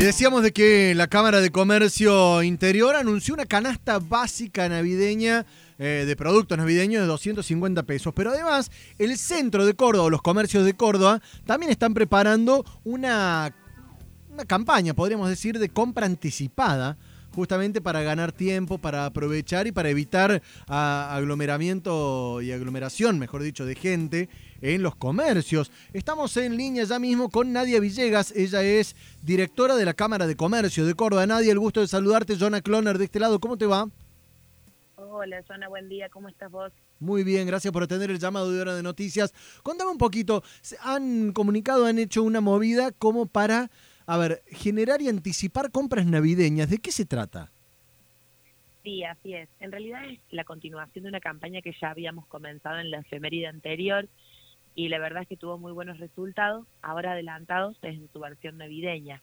Y decíamos de que la Cámara de Comercio Interior anunció una canasta básica navideña eh, de productos navideños de 250 pesos. Pero además, el centro de Córdoba, los comercios de Córdoba, también están preparando una, una campaña, podríamos decir, de compra anticipada justamente para ganar tiempo, para aprovechar y para evitar a, aglomeramiento y aglomeración, mejor dicho, de gente en los comercios. Estamos en línea ya mismo con Nadia Villegas, ella es directora de la Cámara de Comercio de Córdoba. Nadia, el gusto de saludarte, Jonah Cloner de este lado, ¿cómo te va? Hola, Jonah, buen día, ¿cómo estás vos? Muy bien, gracias por atender el llamado de hora de noticias. Contame un poquito, han comunicado, han hecho una movida como para a ver, generar y anticipar compras navideñas, ¿de qué se trata? Sí, así es. En realidad es la continuación de una campaña que ya habíamos comenzado en la efeméride anterior y la verdad es que tuvo muy buenos resultados, ahora adelantados en su versión navideña.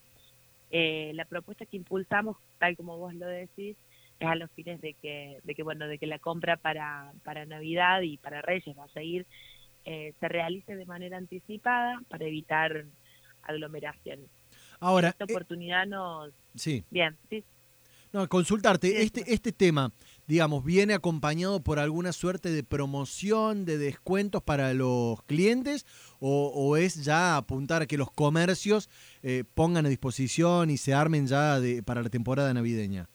Eh, la propuesta que impulsamos, tal como vos lo decís, es a los fines de que, de que bueno, de que la compra para, para Navidad y para Reyes va a seguir, eh, se realice de manera anticipada para evitar aglomeraciones. Ahora, esta eh, oportunidad nos... Sí. Bien, sí. No, consultarte, este, este tema, digamos, ¿viene acompañado por alguna suerte de promoción, de descuentos para los clientes o, es ya apuntar a que los comercios eh, pongan a disposición y se armen ya de, para la temporada navideña?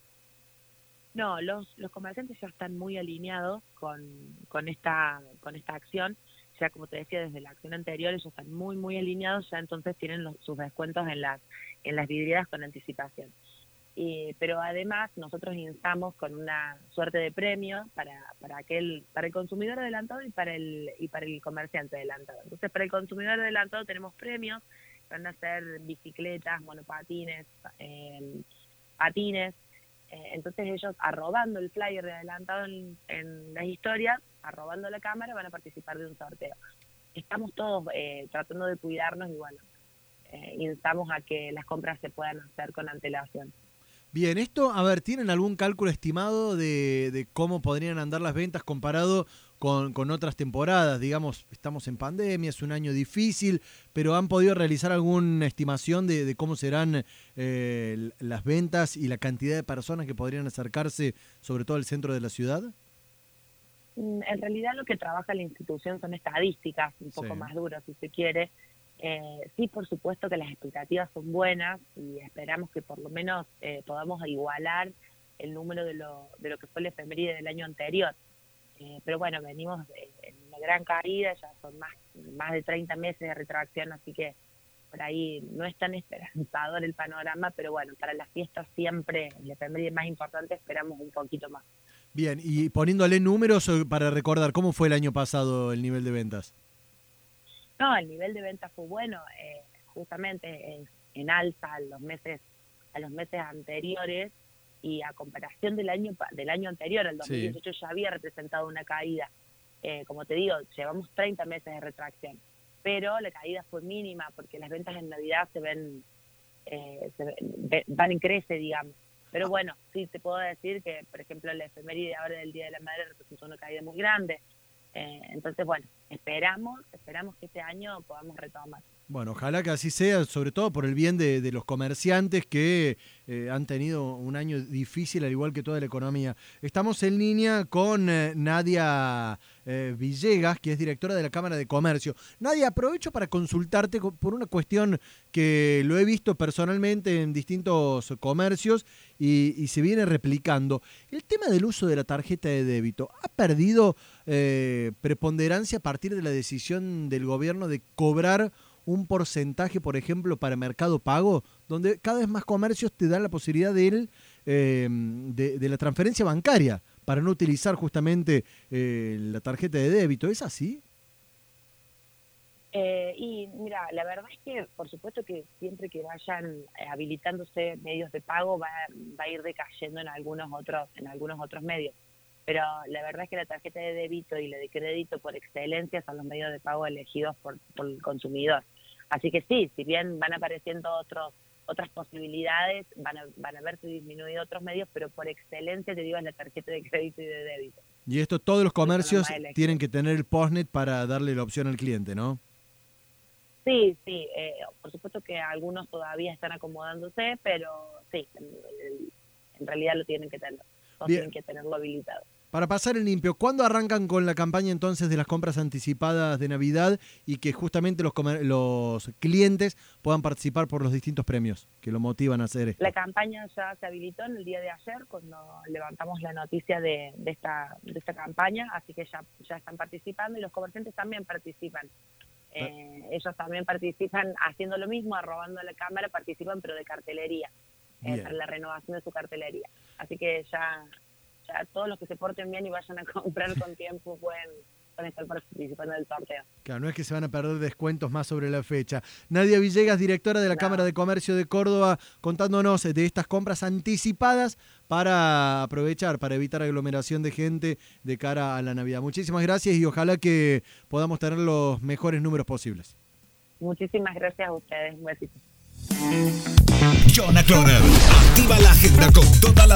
No, los, los comerciantes ya están muy alineados con, con, esta, con esta acción ya como te decía, desde la acción anterior ellos están muy, muy alineados, ya entonces tienen sus descuentos en las, en las vidrieras con anticipación. pero además nosotros instamos con una suerte de premio para, para aquel para el consumidor adelantado y para el y para el comerciante adelantado. Entonces para el consumidor adelantado tenemos premios, van a ser bicicletas, monopatines, eh, patines, eh, entonces ellos arrobando el flyer de adelantado en, en las historias, arrobando la cámara, van a participar de un sorteo. Estamos todos eh, tratando de cuidarnos y bueno, eh, instamos a que las compras se puedan hacer con antelación. Bien, esto, a ver, ¿tienen algún cálculo estimado de, de cómo podrían andar las ventas comparado con, con, otras temporadas? Digamos, estamos en pandemia, es un año difícil, pero ¿han podido realizar alguna estimación de, de cómo serán eh, las ventas y la cantidad de personas que podrían acercarse, sobre todo al centro de la ciudad? Mm, en realidad lo que trabaja la institución son estadísticas, un poco más duras si se quiere, eh, sí, por supuesto que las expectativas son buenas y esperamos que por lo menos eh, podamos igualar el número de lo, de lo que fue la efeméride del año anterior. Eh, pero bueno, venimos en una gran caída, ya son más, más de 30 meses de retracción, así que por ahí no es tan esperanzador el panorama, pero bueno, para las fiestas siempre, la efeméride más importante, esperamos un poquito más. Bien, y poniéndole números para recordar, ¿cómo fue el año pasado el nivel de ventas? No, el nivel de venta fue bueno, eh, justamente en alza a los meses a los meses anteriores y a comparación del año del año anterior, el 2018 ya había representado una caída. Eh, como te digo, llevamos 30 meses de retracción, pero la caída fue mínima porque las ventas en Navidad se ven, eh, van en crece, digamos. Pero bueno, sí te puedo decir que, por ejemplo, la efeméride ahora del Día de la Madre representó una caída muy grande. Eh, entonces, bueno, esperamos, esperamos que este año podamos retomar. Bueno, ojalá que así sea, sobre todo por el bien de, los comerciantes que eh, han tenido un año difícil, al igual que toda la economía. Estamos en línea con eh, Nadia Villegas, que es directora de la Cámara de Comercio. Nadia, aprovecho para consultarte por una cuestión que lo he visto personalmente en distintos comercios y se viene replicando. El tema del uso de la tarjeta de débito ha perdido preponderancia a partir de la decisión del gobierno de cobrar un porcentaje, por ejemplo, para Mercado Pago, donde cada vez más comercios te dan la posibilidad de, eh, de, la transferencia bancaria para no utilizar justamente eh, la tarjeta de débito. ¿Es así? Eh, y mira, la verdad es que por supuesto que siempre que vayan habilitándose medios de pago va, va a ir decayendo en algunos otros en algunos otros medios pero la verdad es que la tarjeta de débito y la de crédito por excelencia son los medios de pago elegidos por, el consumidor. Así que sí, si bien van apareciendo otros otras posibilidades, van a, van a verse disminuidos otros medios, pero por excelencia te digo es la tarjeta de crédito y de débito. Y esto todos los comercios tienen que tener el postnet para darle la opción al cliente, ¿no? Sí, sí, eh, por supuesto que algunos todavía están acomodándose, pero sí, en, realidad lo tienen que tener, tienen que tenerlo habilitado. Para pasar el limpio, ¿cuándo arrancan con la campaña entonces de las compras anticipadas de Navidad y que justamente los, los clientes puedan participar por los distintos premios que lo motivan a hacer esto? La campaña ya se habilitó en el día de ayer cuando levantamos la noticia de, esta, de esta campaña, así que ya, ya están participando y los comerciantes también participan. Eh, ellos también participan haciendo lo mismo, arrobando la cámara, participan pero de cartelería, eh, para la renovación de su cartelería. Así que ya todos los que se porten bien y vayan a comprar con tiempo pueden, estar participando del sorteo. Claro, no es que se van a perder descuentos más sobre la fecha. Nadia Villegas, directora de la Cámara de Comercio de Córdoba, contándonos de estas compras anticipadas para aprovechar, para evitar aglomeración de gente de cara a la Navidad. Muchísimas gracias y ojalá que podamos tener los mejores números posibles. Muchísimas gracias a ustedes. Un besito. Jonah activa la agenda con toda la